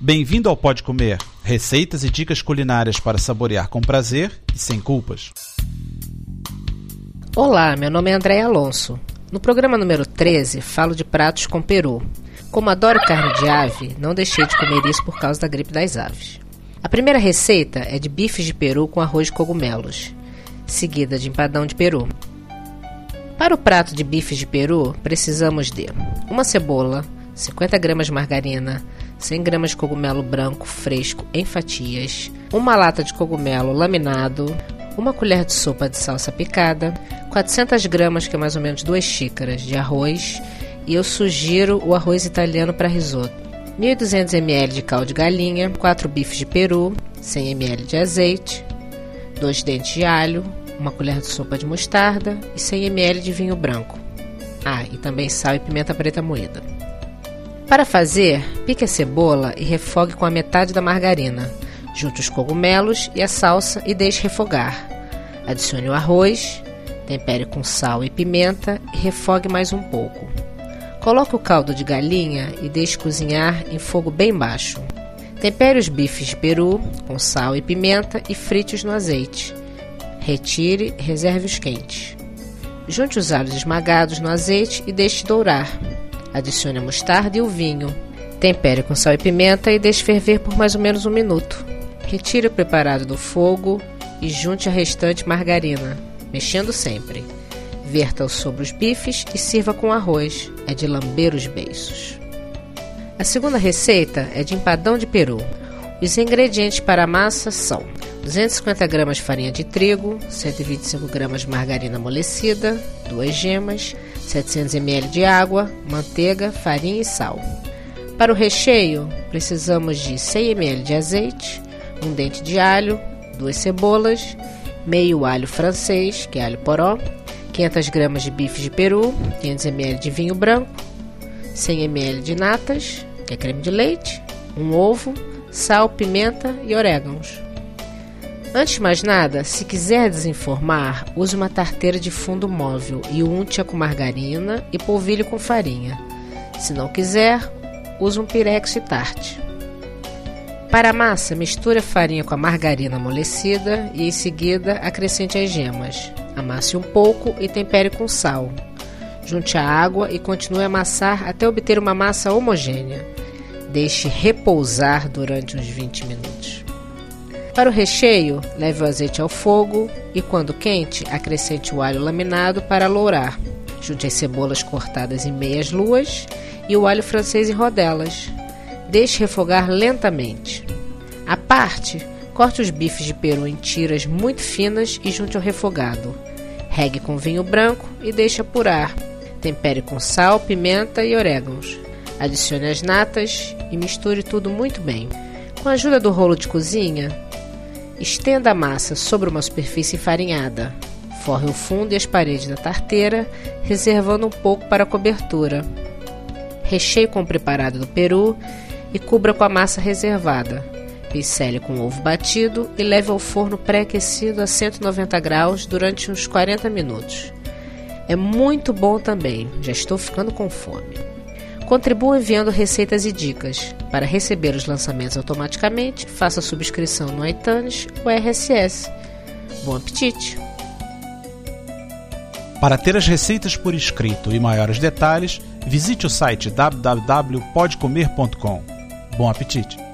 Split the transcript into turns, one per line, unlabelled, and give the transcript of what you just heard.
Bem-vindo ao Pode Comer, receitas e dicas culinárias para saborear com prazer e sem culpas.
Olá, meu nome é André Alonso. No programa número 13, falo de pratos com peru. Como adoro carne de ave, não deixei de comer isso por causa da gripe das aves. A primeira receita é de bifes de peru com arroz de cogumelos, seguida de empadão de peru. Para o prato de bifes de peru, precisamos de uma cebola, 50 gramas de margarina, 100 gramas de cogumelo branco fresco em fatias, uma lata de cogumelo laminado, uma colher de sopa de salsa picada, 400 gramas, que é mais ou menos duas xícaras, de arroz, e eu sugiro o arroz italiano para risoto. 1.200 ml de caldo de galinha, 4 bifes de peru, 100 ml de azeite, 2 dentes de alho, uma colher de sopa de mostarda e 100 ml de vinho branco. Ah, e também sal e pimenta preta moída. Para fazer, pique a cebola e refogue com a metade da margarina. Junte os cogumelos e a salsa e deixe refogar. Adicione o arroz, tempere com sal e pimenta e refogue mais um pouco. Coloque o caldo de galinha e deixe cozinhar em fogo bem baixo. Tempere os bifes de peru com sal e pimenta e frite-os no azeite. Retire e reserve os quentes. Junte os alhos esmagados no azeite e deixe dourar. Adicione a mostarda e o vinho. Tempere com sal e pimenta e deixe ferver por mais ou menos um minuto. Retire o preparado do fogo e junte a restante margarina, mexendo sempre. Verta-o sobre os bifes e sirva com arroz. É de lamber os beiços. A segunda receita é de empadão de peru. Os ingredientes para a massa são 250 gramas de farinha de trigo, 125 gramas de margarina amolecida, duas gemas, 700 ml de água, manteiga, farinha e sal. Para o recheio, precisamos de 100 ml de azeite, um dente de alho, duas cebolas, meio alho francês, que é alho poró, 500 gramas de bife de peru, 500 ml de vinho branco, 100 ml de natas, que é creme de leite, um ovo, sal, pimenta e orégãos. Antes de mais nada, se quiser desenformar, use uma tarteira de fundo móvel e unte-a com margarina e polvilhe com farinha. Se não quiser, use um pirex e tarte. Para a massa, misture a farinha com a margarina amolecida e em seguida acrescente as gemas. Amasse um pouco e tempere com sal. Junte a água e continue a amassar até obter uma massa homogênea. Deixe repousar durante uns 20 minutos. Para o recheio, leve o azeite ao fogo e, quando quente, acrescente o alho laminado para lourar. Junte as cebolas cortadas em meias luas e o alho francês em rodelas. Deixe refogar lentamente. À parte, corte os bifes de peru em tiras muito finas e junte ao refogado. Regue com vinho branco e deixe apurar. Tempere com sal, pimenta e orégãos. Adicione as natas e misture tudo muito bem. Com a ajuda do rolo de cozinha, Estenda a massa sobre uma superfície enfarinhada. Forre o fundo e as paredes da tarteira, reservando um pouco para a cobertura. Recheie com o preparado do peru e cubra com a massa reservada. Pincele com ovo batido e leve ao forno pré-aquecido a 190 graus durante uns 40 minutos. É muito bom também, já estou ficando com fome. Contribua enviando receitas e dicas. Para receber os lançamentos automaticamente, faça subscrição no iTunes ou RSS. Bom apetite!
Para ter as receitas por escrito e maiores detalhes, visite o site www.podcomer.com. Bom apetite!